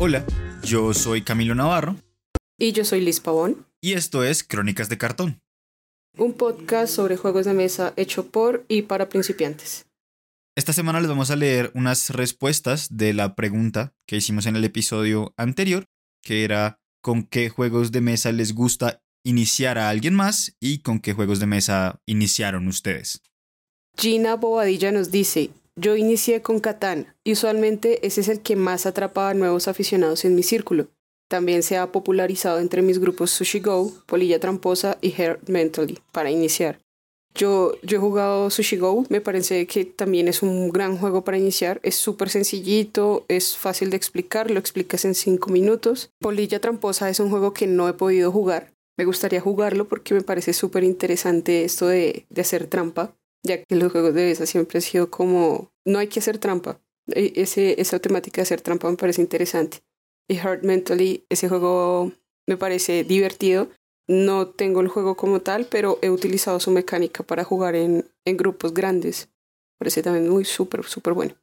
Hola, yo soy Camilo Navarro Y yo soy Liz Pavón, y esto es Crónicas de Cartón. un podcast sobre juegos de mesa hecho por y para principiantes. Esta semana les vamos a leer unas respuestas de la pregunta que hicimos en el episodio anterior, que era con qué juegos de mesa les gusta iniciar a alguien más y con qué juegos de mesa iniciaron ustedes. Gina Bobadilla nos dice, yo inicié con Catán y usualmente ese es el que más atrapa a nuevos aficionados en mi círculo. También se ha popularizado entre mis grupos Sushi Go, Polilla Tramposa y Heart Mentally para iniciar. Yo, yo he jugado Sushi Go, me parece que también es un gran juego para iniciar. Es súper sencillito, es fácil de explicar, lo explicas en 5 minutos. Polilla Tramposa es un juego que no he podido jugar. Me gustaría jugarlo porque me parece súper interesante esto de, de hacer trampa, ya que los juegos de mesa siempre han sido como, no hay que hacer trampa. E- Ese, esa temática de hacer trampa me parece interesante. Y Heart Mentally, ese juego me parece divertido. No tengo el juego como tal, pero he utilizado su mecánica para jugar en, en grupos grandes. Parece también muy súper, súper bueno.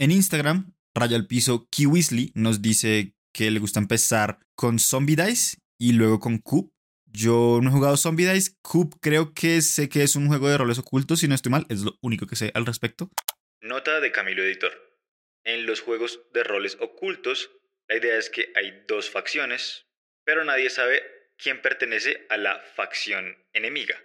En Instagram, Raya al Piso Kiwisley nos dice que le gusta empezar con Zombie Dice y luego con Coop. Yo no he jugado Zombie Dice. Creo que sé que es un juego de roles ocultos, si no estoy mal, es lo único que sé al respecto. Nota de Camilo Editor. En los juegos de roles ocultos, la idea es que hay dos facciones, pero nadie sabe quién pertenece a la facción enemiga.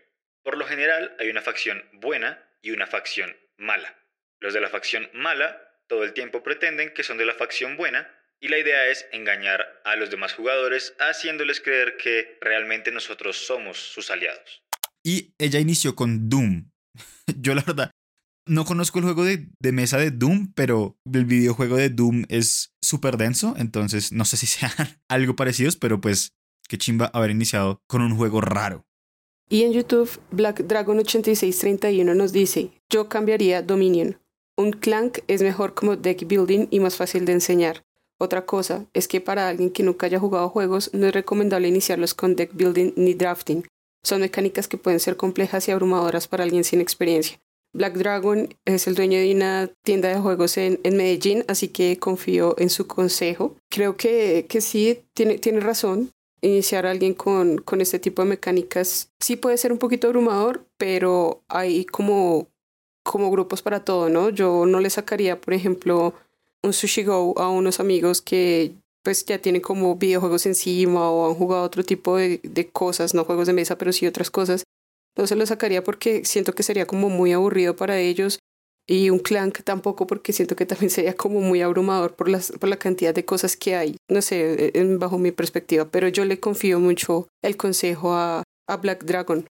Por lo general, hay una facción buena y una facción mala. Los de la facción mala todo el tiempo pretenden que son de la facción buena y la idea es engañar a los demás jugadores haciéndoles creer que realmente nosotros somos sus aliados. Y ella inició con Doom. Yo la verdad no conozco el juego de, de mesa de Doom, pero el videojuego de Doom es súper denso, entonces no sé si sean algo parecidos, pero pues qué chimba haber iniciado con un juego raro. Y en YouTube, Black Dragon 8631 nos dice, yo cambiaría Dominion. Un clank es mejor como deck building y más fácil de enseñar. Otra cosa es que para alguien que nunca haya jugado juegos no es recomendable iniciarlos con deck building ni drafting. Son mecánicas que pueden ser complejas y abrumadoras para alguien sin experiencia. Black Dragon es el dueño de una tienda de juegos en, en Medellín, así que confío en su consejo. Creo que, que sí, tiene, tiene razón. Iniciar a alguien con, con este tipo de mecánicas sí puede ser un poquito abrumador, pero hay como, como grupos para todo, ¿no? Yo no le sacaría, por ejemplo, un Sushi Go a unos amigos que pues ya tienen como videojuegos encima o han jugado otro tipo de, de cosas, no juegos de mesa, pero sí otras cosas. No se lo sacaría porque siento que sería como muy aburrido para ellos y un clank tampoco porque siento que también sería como muy abrumador por, las, por la cantidad de cosas que hay, no sé, en- bajo mi perspectiva, pero yo le confío mucho el consejo a, a Black Dragon.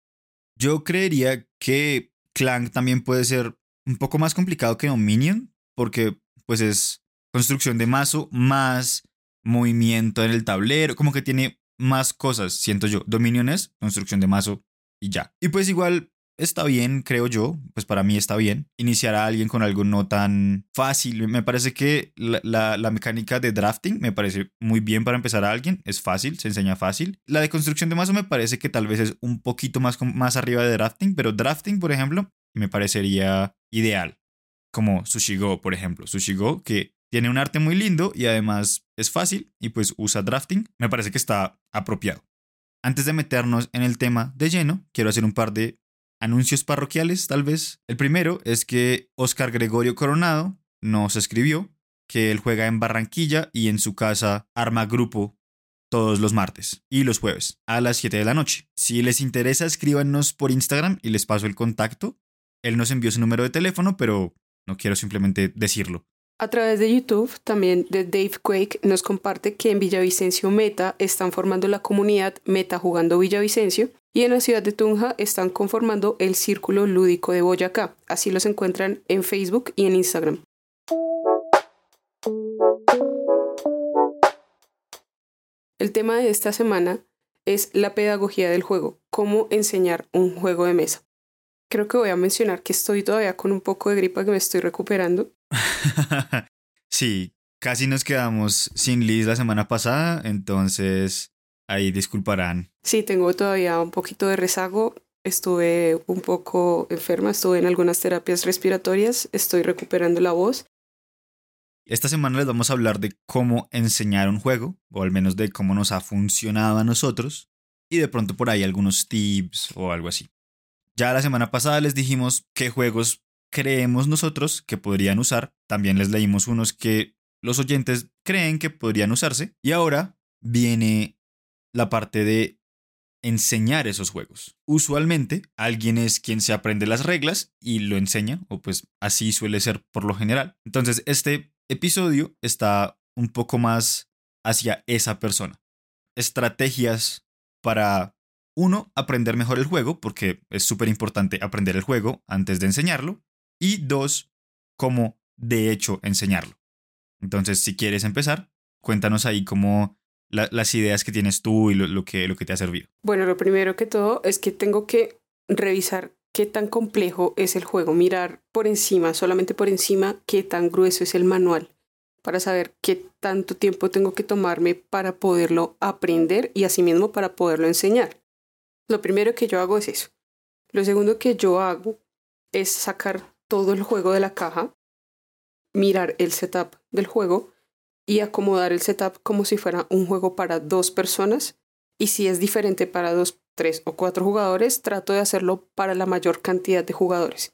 Yo creería que Clank también puede ser un poco más complicado que Dominion, porque pues es construcción de mazo más movimiento en el tablero, como que tiene más cosas, siento yo. Dominion es construcción de mazo y ya. Y pues igual está bien, creo yo, pues para mí está bien, iniciar a alguien con algo no tan fácil. Me parece que la, la- mecánica de drafting me parece muy bien para empezar a alguien, es fácil, se enseña fácil. La de construcción de mazo me parece que tal vez es un poquito más, más arriba de drafting, pero drafting, por ejemplo, me parecería ideal. Como Sushi Go, por ejemplo. Sushi Go, que tiene un arte muy lindo y además es fácil y pues usa drafting, me parece que está apropiado. Antes de meternos en el tema de lleno, quiero hacer un par de anuncios parroquiales, tal vez. El primero es que Oscar Gregorio Coronado nos escribió que él juega en Barranquilla y en su casa arma grupo todos los martes y los jueves a las 7 de la noche. Si les interesa, escríbanos por Instagram y les paso el contacto. Él nos envió su número de teléfono, pero no quiero simplemente decirlo. A través de YouTube, también de Dave Quake nos comparte que en Villavicencio Meta están formando la comunidad Meta Jugando Villavicencio y en la ciudad de Tunja están conformando el Círculo Lúdico de Boyacá. Así los encuentran en Facebook y en Instagram. El tema de esta semana es la pedagogía del juego, cómo enseñar un juego de mesa. Creo que voy a mencionar que estoy todavía con un poco de gripa que me estoy recuperando. sí, casi nos quedamos sin Liz la semana pasada, entonces ahí disculparán. Sí, tengo todavía un poquito de rezago. Estuve un poco enferma, estuve en algunas terapias respiratorias, estoy recuperando la voz Esta semana les vamos a hablar de cómo enseñar un juego, o al menos de cómo nos ha funcionado a nosotros, y de pronto por ahí algunos tips o algo así. Ya la semana pasada les dijimos qué juegos creemos nosotros que podrían usar, también les leímos unos que los oyentes creen que podrían usarse, y ahora viene la parte de enseñar esos juegos. Usualmente alguien es quien se aprende las reglas y lo enseña, o pues así suele ser por lo general. Entonces este episodio está un poco más hacia esa persona. Estrategias para, uno, aprender mejor el juego, porque es súper importante aprender el juego antes de enseñarlo. Y dos, cómo de hecho enseñarlo. Entonces, si quieres empezar, cuéntanos ahí cómo las ideas que tienes tú y lo, que, lo que te ha servido. Bueno, lo primero que todo es que tengo que revisar qué tan complejo es el juego, mirar por encima, solamente por encima, qué tan grueso es el manual, para saber qué tanto tiempo tengo que tomarme para poderlo aprender y asimismo para poderlo enseñar. Lo primero que yo hago es eso. Lo segundo que yo hago es sacar todo el juego de la caja, mirar el setup del juego y acomodar el setup como si fuera un juego para dos personas. Y si es diferente para dos, tres o cuatro jugadores, trato de hacerlo para la mayor cantidad de jugadores.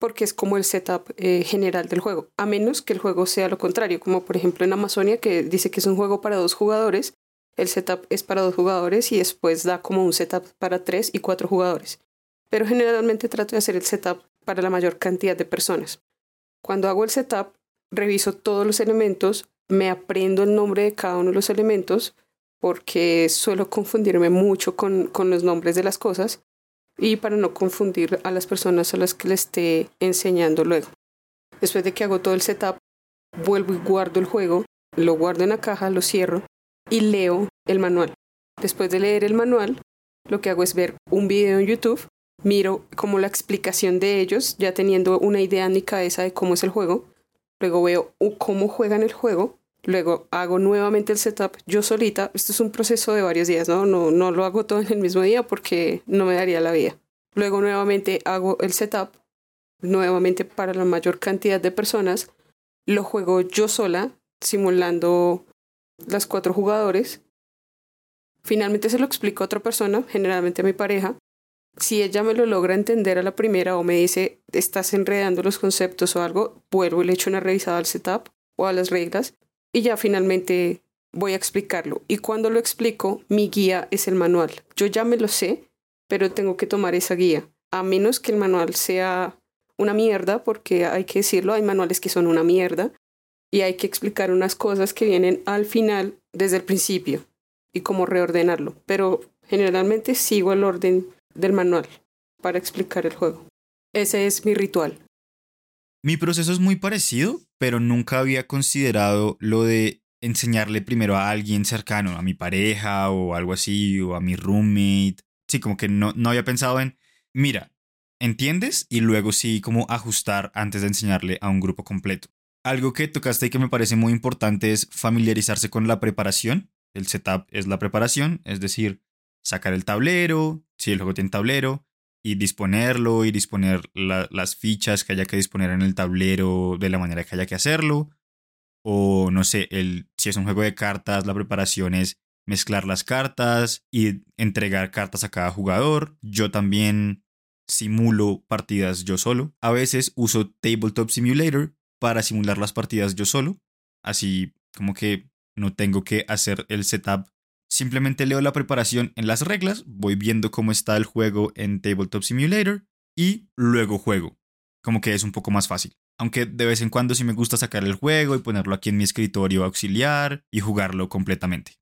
Porque es como el setup eh, general del juego. A menos que el juego sea lo contrario, como por ejemplo en Amazonia, que dice que es un juego para dos jugadores. El setup es para dos jugadores y después da como un setup para tres y cuatro jugadores. Pero generalmente trato de hacer el setup para la mayor cantidad de personas. Cuando hago el setup, reviso todos los elementos, me aprendo el nombre de cada uno de los elementos porque suelo confundirme mucho con, con los nombres de las cosas y para no confundir a las personas a las que le esté enseñando luego. Después de que hago todo el setup, vuelvo y guardo el juego, lo guardo en la caja, lo cierro y leo el manual. Después de leer el manual, lo que hago es ver un video en YouTube, miro como la explicación de ellos, ya teniendo una idea en mi cabeza de cómo es el juego, luego veo cómo juegan el juego, luego hago nuevamente el setup yo solita. Esto es un proceso de varios días, ¿no? No, no lo hago todo en el mismo día porque no me daría la vida. Luego nuevamente hago el setup, nuevamente para la mayor cantidad de personas. Lo juego yo sola, simulando las cuatro jugadores. Finalmente se lo explico a otra persona, generalmente a mi pareja, si ella me lo logra entender a la primera o me dice estás enredando los conceptos o algo, vuelvo y le echo una revisada al setup o a las reglas y ya finalmente voy a explicarlo. Y cuando lo explico, mi guía es el manual. Yo ya me lo sé, pero tengo que tomar esa guía, a menos que el manual sea una mierda, porque hay que decirlo, hay manuales que son una mierda y hay que explicar unas cosas que vienen al final desde el principio y cómo reordenarlo. Pero generalmente sigo el orden del manual para explicar el juego. Ese es mi ritual. Mi proceso es muy parecido, pero nunca había considerado lo de enseñarle primero a alguien cercano, a mi pareja o algo así, o a mi roommate. Sí, como que no, no había pensado en, mira, ¿entiendes? Y luego sí, como ajustar antes de enseñarle a un grupo completo. Algo que tocaste y que me parece muy importante es familiarizarse con la preparación. El setup es la preparación, es decir, sacar el tablero, si el juego tiene tablero, y disponerlo y disponer las fichas que haya que disponer en el tablero de la manera que haya que hacerlo. O no sé, el, si es un juego de cartas, la preparación es mezclar las cartas y entregar cartas a cada jugador. Yo también simulo partidas yo solo. A veces uso Tabletop Simulator para simular las partidas yo solo. Así como que no tengo que hacer el setup Simplemente leo la preparación en las reglas, voy viendo cómo está el juego en Tabletop Simulator y luego juego. Como que es un poco más fácil. Aunque de vez en cuando sí me gusta sacar el juego y ponerlo aquí en mi escritorio auxiliar y jugarlo completamente.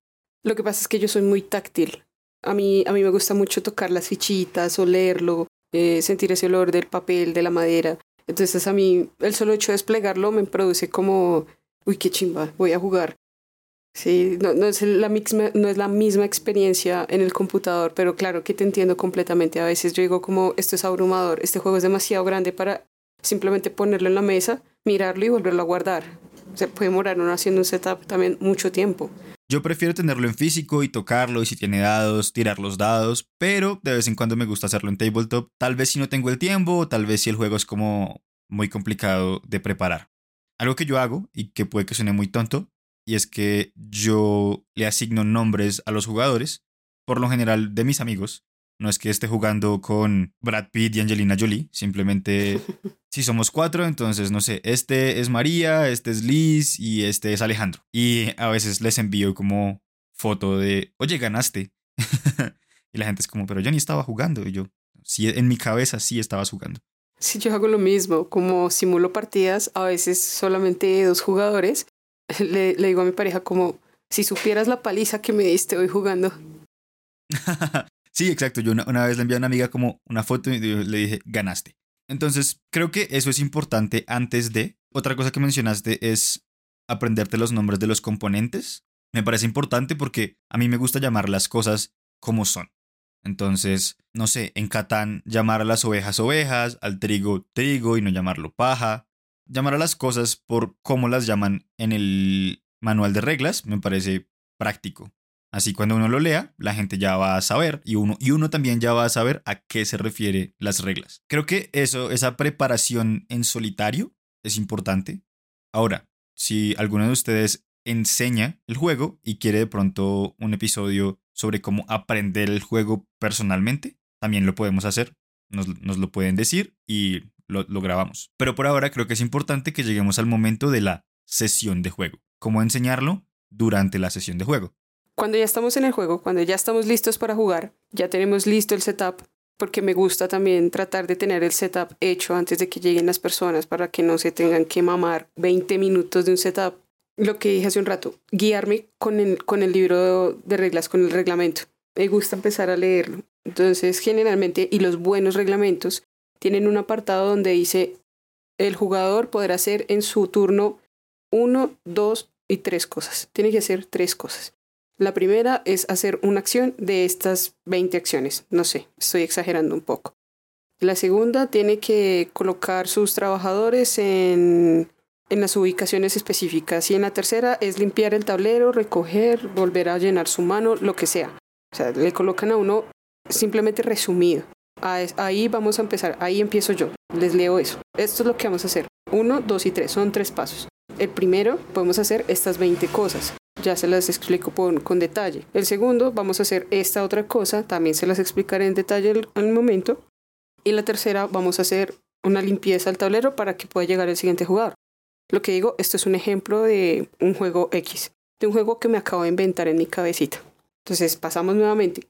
Lo que pasa es que yo soy muy táctil. A mí, a mí me gusta mucho tocar las fichitas o leerlo, eh, sentir ese olor del papel, de la madera. Entonces a mí el solo hecho de desplegarlo me produce como, uy, qué chimba, voy a jugar. Sí, no, es la misma, no es la misma experiencia en el computador, pero claro que te entiendo completamente. A veces yo digo como esto es abrumador, este juego es demasiado grande para simplemente ponerlo en la mesa, mirarlo y volverlo a guardar. Se puede demorar uno haciendo un setup también mucho tiempo. Yo prefiero tenerlo en físico y tocarlo y si tiene dados, tirar los dados, pero de vez en cuando me gusta hacerlo en tabletop, tal vez si no tengo el tiempo o tal vez si el juego es como muy complicado de preparar. algo que yo hago y que puede que suene muy tonto, y es que yo le asigno nombres a los jugadores, por lo general de mis amigos. No es que esté jugando con Brad Pitt y Angelina Jolie, simplemente si somos cuatro, entonces no sé, este es María, este es Liz y este es Alejandro. Y a veces les envío como foto de, oye, ganaste. y la gente es como, pero yo ni estaba jugando. Y yo, sí, en mi cabeza sí estabas jugando. Sí, yo hago lo mismo, como simulo partidas, a veces solamente dos jugadores. Le, digo a mi pareja como, si supieras la paliza que me diste hoy jugando. sí, exacto. Yo una, una, vez le envié a una amiga como una foto y le dije, ganaste. Entonces, creo que eso es importante antes de. Otra cosa que mencionaste es aprenderte los nombres de los componentes. Me parece importante porque a mí me gusta llamar las cosas como son. Entonces, no sé, en Catán llamar a las ovejas ovejas, al trigo trigo y no llamarlo paja. Llamar a las cosas por cómo las llaman en el manual de reglas me parece práctico. Así cuando uno lo lea, la gente ya va a saber y uno, y uno también ya va a saber a qué se refiere las reglas. Creo que eso, esa preparación en solitario es importante. Ahora, si alguno de ustedes enseña el juego y quiere de pronto un episodio sobre cómo aprender el juego personalmente, también lo podemos hacer. Nos, lo pueden decir y lo, grabamos. Pero por ahora creo que es importante que lleguemos al momento de la sesión de juego. ¿Cómo enseñarlo durante la sesión de juego? Cuando ya estamos en el juego, cuando ya estamos listos para jugar, ya tenemos listo el setup, porque me gusta también tratar de tener el setup hecho antes de que lleguen las personas para que no se tengan que mamar 20 minutos de un setup lo que dije hace un rato, guiarme con el, con el libro de reglas, con el reglamento. Me gusta empezar a leerlo. Entonces, generalmente, y los buenos reglamentos tienen un apartado donde dice el jugador podrá hacer en su turno uno, dos y tres cosas. Tiene que hacer tres cosas. La primera es hacer una acción de estas 20 acciones. No sé, estoy exagerando un poco. La segunda tiene que colocar sus trabajadores en en las ubicaciones específicas. Y en la tercera es limpiar el tablero, recoger, volver a llenar su mano, lo que sea. O sea, le colocan a uno simplemente resumido. Ahí vamos a empezar, ahí empiezo yo. Les leo eso. Esto es lo que vamos a hacer. Uno, dos y tres, son tres pasos. El primero, podemos hacer estas 20 cosas. Ya se las explico con detalle. El segundo, vamos a hacer esta otra cosa. También se las explicaré en detalle al, al momento. Y la tercera, vamos a hacer una limpieza al tablero para que pueda llegar el siguiente jugador. Lo que digo, esto es un ejemplo de un juego X, de un juego que me acabo de inventar en mi cabecita. Entonces, pasamos nuevamente.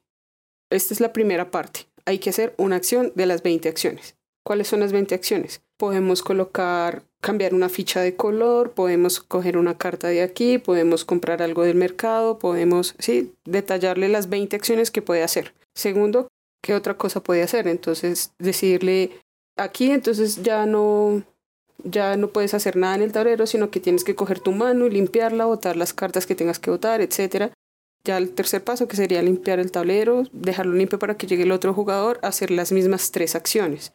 Esta es la primera parte. Hay que hacer una acción de las 20 acciones. ¿Cuáles son las 20 acciones? Podemos colocar, cambiar una ficha de color, podemos coger una carta de aquí, podemos comprar algo del mercado, podemos, sí, detallarle las 20 acciones que puede hacer. Segundo, ¿qué otra cosa puede hacer? Entonces, decirle, aquí entonces ya no, ya no puedes hacer nada en el tablero, sino que tienes que coger tu mano y limpiarla, botar las cartas que tengas que botar, etc. Ya el tercer paso, que sería limpiar el tablero, dejarlo limpio para que llegue el otro jugador, hacer las mismas tres acciones.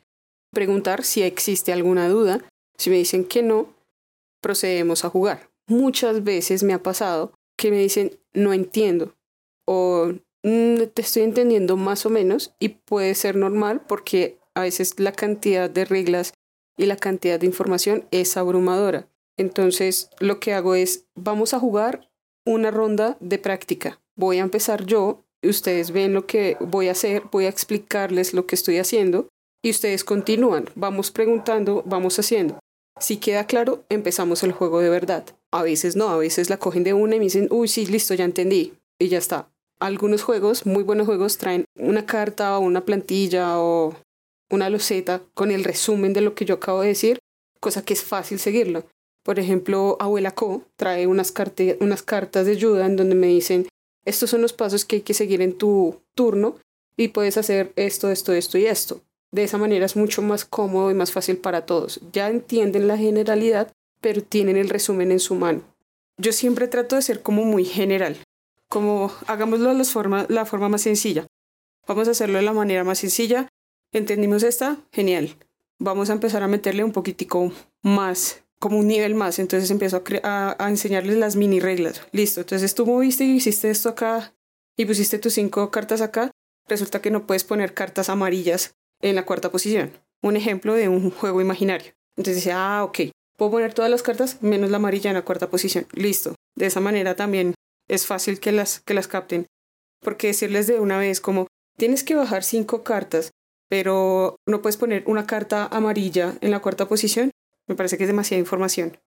Preguntar si existe alguna duda. Si me dicen que no, procedemos a jugar. Muchas veces me ha pasado que me dicen no entiendo o mm, te estoy entendiendo más o menos y puede ser normal porque a veces la cantidad de reglas y la cantidad de información es abrumadora. Entonces, lo que hago es, vamos a jugar una ronda de práctica. Voy a empezar yo, ustedes ven lo que voy a hacer, voy a explicarles lo que estoy haciendo y ustedes continúan, vamos preguntando, vamos haciendo. Si queda claro, empezamos el juego de verdad. A veces no, a veces la cogen de una y me dicen, uy, sí, listo, ya entendí. Y ya está. Algunos juegos, muy buenos juegos, traen una carta o una plantilla o una loseta con el resumen de lo que yo acabo de decir, cosa que es fácil seguirlo. Por ejemplo, Abuela Co trae unas, cartas de ayuda en donde me dicen, estos son los pasos que hay que seguir en tu turno y puedes hacer esto, esto, esto y esto. De esa manera es mucho más cómodo y más fácil para todos. Ya entienden la generalidad, pero tienen el resumen en su mano. Yo siempre trato de ser como muy general, como hagámoslo de la forma más sencilla. Vamos a hacerlo de la manera más sencilla ¿Entendimos esta? Genial. Vamos a empezar a meterle un poquitico más, como un nivel más. Entonces empiezo a, enseñarles las mini reglas. Listo. Entonces tú moviste y hiciste esto acá y pusiste tus cinco cartas acá. Resulta que no puedes poner cartas amarillas en la cuarta posición. Un ejemplo de un juego imaginario. Entonces dice, ah, ok. puedo poner todas las cartas menos la amarilla en la cuarta posición. Listo. De esa manera también es fácil que las, que las capten. Porque decirles de una vez como tienes que bajar cinco cartas, pero no puedes poner una carta amarilla en la cuarta posición, me parece que es demasiada información.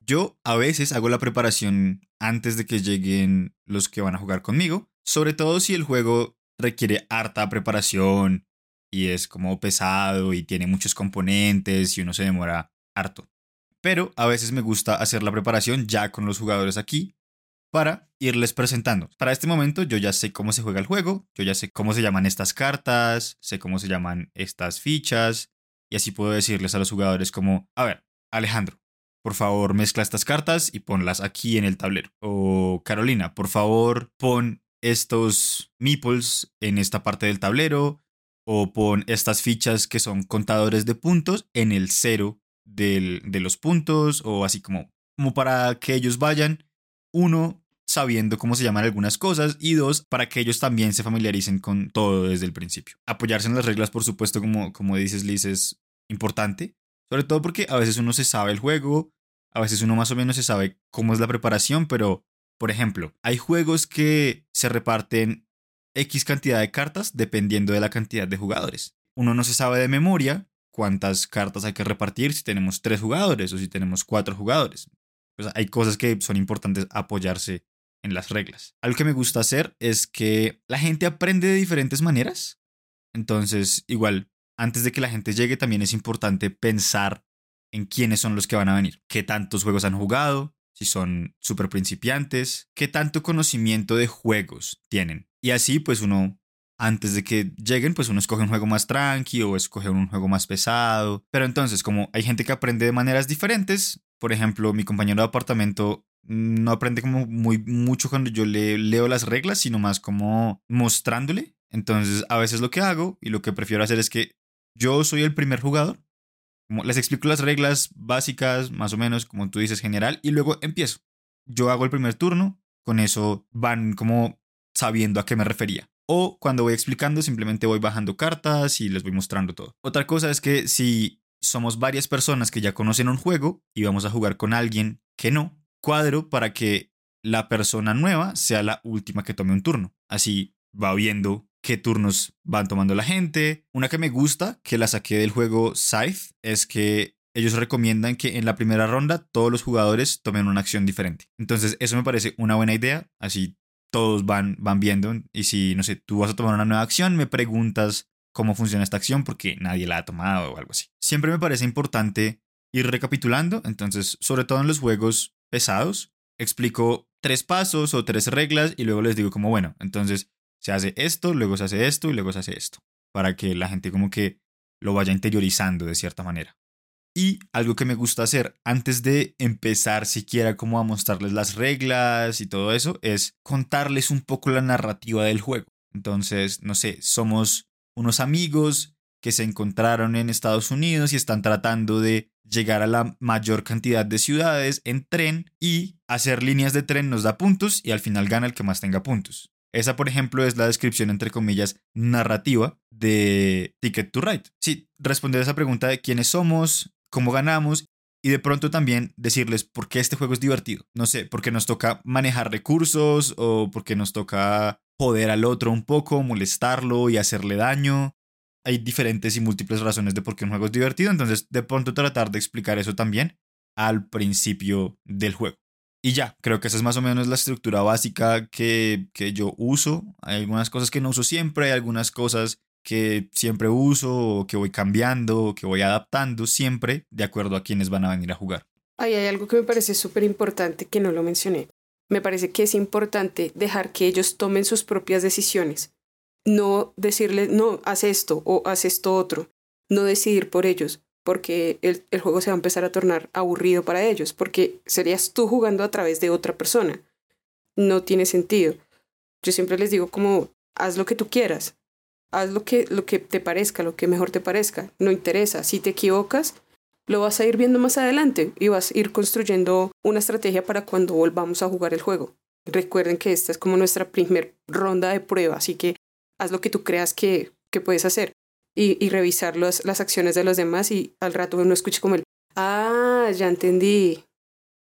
Yo a veces hago la preparación antes de que lleguen los que van a jugar conmigo, sobre todo si el juego requiere harta preparación y es como pesado y tiene muchos componentes y uno se demora harto. Pero a veces me gusta hacer la preparación ya con los jugadores aquí para irles presentando. Para este momento yo ya sé cómo se juega el juego, yo ya sé cómo se llaman estas cartas, sé cómo se llaman estas fichas y así puedo decirles a los jugadores como, a ver, Alejandro, por favor mezcla estas cartas y ponlas aquí en el tablero. O Carolina, por favor pon estos meeples en esta parte del tablero. O pon estas fichas que son contadores de puntos en el cero de los puntos. O así como, como para que ellos vayan, uno, sabiendo cómo se llaman algunas cosas y dos, para que ellos también se familiaricen con todo desde el principio. Apoyarse en las reglas, por supuesto, como, como dices Liz, es importante, sobre todo porque a veces uno se sabe el juego, a veces uno más o menos se sabe cómo es la preparación, pero, por ejemplo, hay juegos que se reparten X cantidad de cartas dependiendo de la cantidad de jugadores. Uno no se sabe de memoria cuántas cartas hay que repartir si tenemos tres jugadores o si tenemos cuatro jugadores. Pues hay cosas que son importantes apoyarse en las reglas. Algo que me gusta hacer es que la gente aprende de diferentes maneras. Entonces, igual, antes de que la gente llegue, también es importante pensar en quiénes son los que van a venir, qué tantos juegos han jugado, si son súper principiantes, qué tanto conocimiento de juegos tienen. Y así pues uno, antes de que lleguen, pues uno escoge un juego más tranqui o escoge un juego más pesado. Pero entonces, como hay gente que aprende de maneras diferentes, por ejemplo, mi compañero de apartamento no aprende como muy mucho cuando yo le leo las reglas, sino más como mostrándole. Entonces, a veces lo que hago y lo que prefiero hacer es que yo soy el primer jugador les explico las reglas básicas, más o menos, como tú dices, general, y luego empiezo. Yo hago el primer turno, con eso van como sabiendo a qué me refería. O cuando voy explicando, simplemente voy bajando cartas y les voy mostrando todo. Otra cosa es que si somos varias personas que ya conocen un juego y vamos a jugar con alguien que no, cuadro para que la persona nueva sea la última que tome un turno. Así va viendo qué turnos van tomando la gente. Una que me gusta, que la saqué del juego Scythe, es que ellos recomiendan que en la primera ronda todos los jugadores tomen una acción diferente. Entonces, eso me parece una buena idea. Así todos van, van viendo. Y si, no sé, tú vas a tomar una nueva acción, me preguntas cómo funciona esta acción porque nadie la ha tomado o algo así. Siempre me parece importante ir recapitulando. Entonces, sobre todo en los juegos pesados, explico tres pasos o tres reglas y luego les digo como, bueno, entonces se hace esto, luego se hace esto y luego se hace esto, para que la gente como que lo vaya interiorizando de cierta manera. Y algo que me gusta hacer antes de empezar siquiera como a mostrarles las reglas y todo eso es contarles un poco la narrativa del juego. Entonces, no sé, somos unos amigos que se encontraron en Estados Unidos y están tratando de llegar a la mayor cantidad de ciudades en tren y hacer líneas de tren nos da puntos y al final gana el que más tenga puntos. Esa, por ejemplo, es la descripción, entre comillas, narrativa de Ticket to Ride. Sí, responder a esa pregunta de quiénes somos, cómo ganamos y de pronto también decirles por qué este juego es divertido. No sé, porque nos toca manejar recursos o porque nos toca joder al otro un poco, molestarlo y hacerle daño. Hay diferentes y múltiples razones de por qué un juego es divertido, entonces de pronto tratar de explicar eso también al principio del juego. Y ya, creo que esa es más o menos la estructura básica que, que yo uso. Hay algunas cosas que no uso siempre, hay algunas cosas que siempre uso o que voy cambiando o que voy adaptando siempre de acuerdo a quienes van a venir a jugar. Ahí hay algo que me parece súper importante que no lo mencioné. Me parece que es importante dejar que ellos tomen sus propias decisiones. No decirles, no, haz esto o haz esto otro. No decidir por ellos porque el, juego se va a empezar a tornar aburrido para ellos, porque serías tú jugando a través de otra persona. No tiene sentido. Yo siempre les digo como, haz lo que tú quieras, haz lo que, lo que te parezca, lo que mejor te parezca, no interesa. Si te equivocas, lo vas a ir viendo más adelante y vas a ir construyendo una estrategia para cuando volvamos a jugar el juego. Recuerden que esta es como nuestra primer ronda de prueba, así que haz lo que tú creas que, que puedes hacer y, y revisar los, las acciones de los demás y al rato uno escucha como el, ah, ya entendí.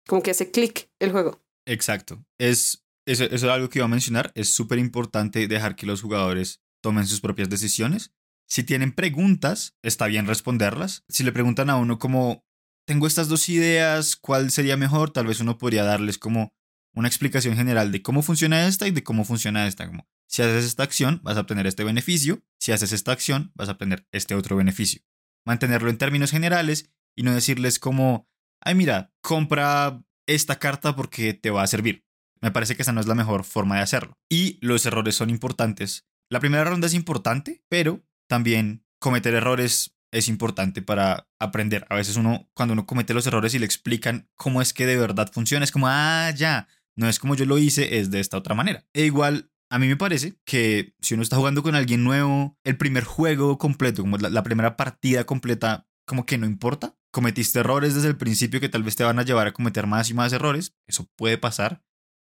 Como que hace clic el juego. Exacto. Es, eso, eso es algo que iba a mencionar. Es súper importante dejar que los jugadores tomen sus propias decisiones. Si tienen preguntas, está bien responderlas. Si le preguntan a uno como, tengo estas dos ideas, ¿cuál sería mejor? Tal vez uno podría darles como una explicación general de cómo funciona esta y de cómo funciona esta. Como, si haces esta acción, vas a obtener este beneficio. Si haces esta acción, vas a obtener este otro beneficio. Mantenerlo en términos generales y no decirles como, ay mira, compra esta carta porque te va a servir. Me parece que esa no es la mejor forma de hacerlo. Y los errores son importantes. La primera ronda es importante, pero también cometer errores es importante para aprender. A veces uno, cuando uno comete los errores y le explican cómo es que de verdad funciona, es como, ah, ya, no es como yo lo hice, es de esta otra manera. E igual, a mí me parece que si uno está jugando con alguien nuevo, el primer juego completo, como la, primera partida completa, como que no importa. Cometiste errores desde el principio que tal vez te van a llevar a cometer más y más errores. Eso puede pasar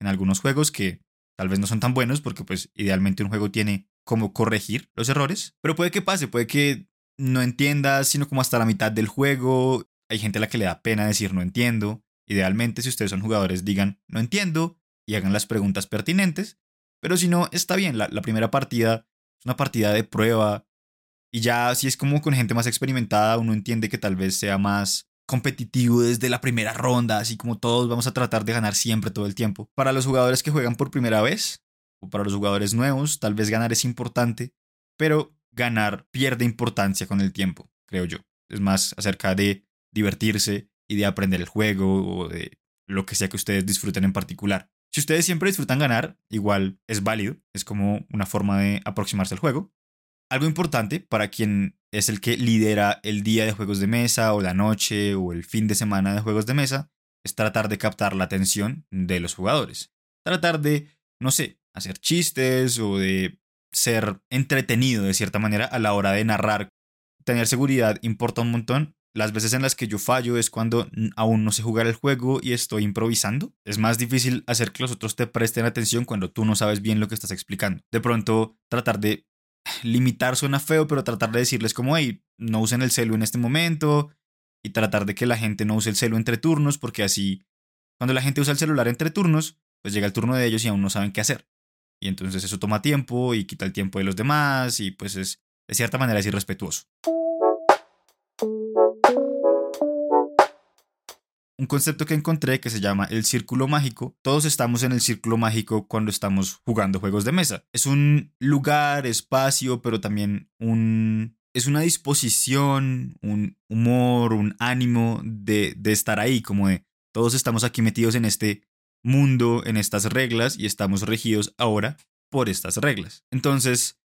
en algunos juegos que tal vez no son tan buenos porque pues idealmente un juego tiene como corregir los errores. Pero puede que pase, puede que no entiendas sino como hasta la mitad del juego. Hay gente a la que le da pena decir no entiendo. Idealmente si ustedes son jugadores digan no entiendo y hagan las preguntas pertinentes. Pero si no, está bien. La, primera partida es una partida de prueba y ya si es como con gente más experimentada, uno entiende que tal vez sea más competitivo desde la primera ronda, así como todos vamos a tratar de ganar siempre todo el tiempo. Para los jugadores que juegan por primera vez, o para los jugadores nuevos, tal vez ganar es importante, pero ganar pierde importancia con el tiempo, creo yo. Es más acerca de divertirse y de aprender el juego o de lo que sea que ustedes disfruten en particular. Si ustedes siempre disfrutan ganar, igual es válido, es como una forma de aproximarse al juego, algo importante para quien es el que lidera el día de juegos de mesa o la noche o el fin de semana de juegos de mesa es tratar de captar la atención de los jugadores. Tratar de, no sé, hacer chistes o de ser entretenido de cierta manera a la hora de narrar. Tener seguridad importa un montón. Las veces en las que yo fallo es cuando aún no sé jugar el juego y estoy improvisando. Es más difícil hacer que los otros te presten atención cuando tú no sabes bien lo que estás explicando. De pronto, tratar de limitar suena feo, pero tratar de decirles como, hey, no usen el celu en este momento y tratar de que la gente no use el celu entre turnos, porque así, cuando la gente usa el celular entre turnos, pues llega el turno de ellos y aún no saben qué hacer. Y entonces eso toma tiempo y quita el tiempo de los demás y pues es, de cierta manera, es irrespetuoso. Un concepto que encontré que se llama el círculo mágico. Todos estamos en el círculo mágico cuando estamos jugando juegos de mesa. Es un lugar, espacio, pero también un... Es una disposición, un humor, un ánimo de, de estar ahí, como de todos estamos aquí metidos en este mundo, en estas reglas y estamos regidos ahora por estas reglas. Entonces,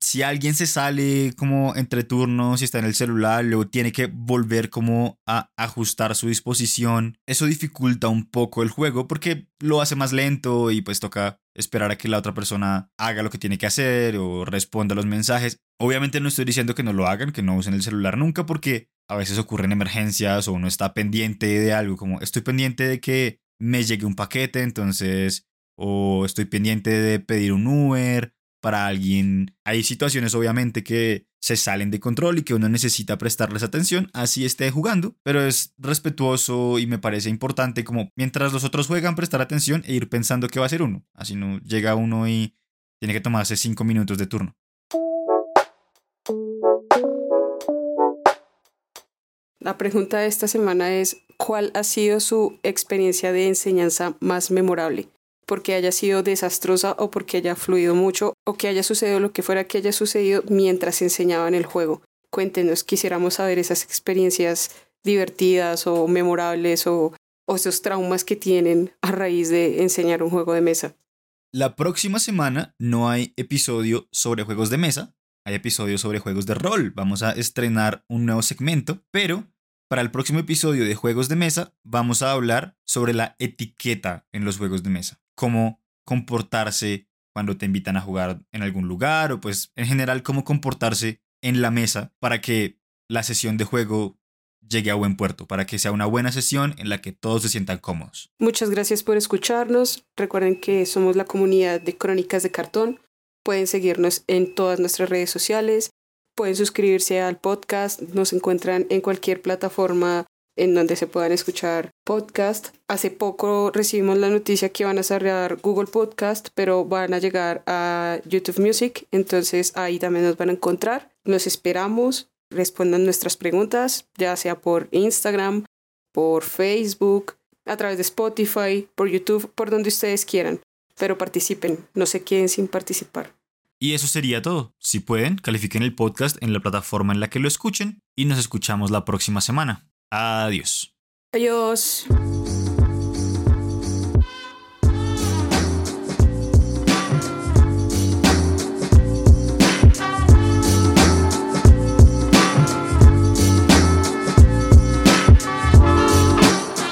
si alguien se sale como entre turnos y está en el celular, luego tiene que volver como a ajustar su disposición. Eso dificulta un poco el juego porque lo hace más lento y pues toca esperar a que la otra persona haga lo que tiene que hacer o responda a los mensajes. Obviamente no estoy diciendo que no lo hagan, que no usen el celular nunca porque a veces ocurren emergencias o uno está pendiente de algo, como estoy pendiente de que me llegue un paquete, entonces, o estoy pendiente de pedir un Uber para alguien. Hay situaciones obviamente que se salen de control y que uno necesita prestarles atención, así esté jugando, pero es respetuoso y me parece importante como mientras los otros juegan prestar atención e ir pensando que va a ser uno, así no llega uno y tiene que tomarse cinco minutos de turno. La pregunta de esta semana es, ¿cuál ha sido su experiencia de enseñanza más memorable? Porque haya sido desastrosa o porque haya fluido mucho o que haya sucedido lo que fuera que haya sucedido mientras enseñaban el juego. Cuéntenos, quisiéramos saber esas experiencias divertidas o memorables o, o esos traumas que tienen a raíz de enseñar un juego de mesa. La próxima semana no hay episodio sobre juegos de mesa, hay episodio sobre juegos de rol. Vamos a estrenar un nuevo segmento, pero para el próximo episodio de Juegos de Mesa vamos a hablar sobre la etiqueta en los juegos de mesa cómo comportarse cuando te invitan a jugar en algún lugar o pues en general cómo comportarse en la mesa para que la sesión de juego llegue a buen puerto, para que sea una buena sesión en la que todos se sientan cómodos. Muchas gracias por escucharnos. Recuerden que somos la comunidad de Crónicas de Cartón. Pueden seguirnos en todas nuestras redes sociales. Pueden suscribirse al podcast. Nos encuentran en cualquier plataforma en donde se puedan escuchar podcast. Hace poco recibimos la noticia que van a cerrar Google Podcast, pero van a llegar a YouTube Music, entonces ahí también nos van a encontrar. Nos esperamos, respondan nuestras preguntas, ya sea por Instagram, por Facebook, a través de Spotify, por YouTube, por donde ustedes quieran, pero participen, no se queden sin participar. Y eso sería todo. Si pueden, califiquen el podcast en la plataforma en la que lo escuchen y nos escuchamos la próxima semana. Adiós. Adiós.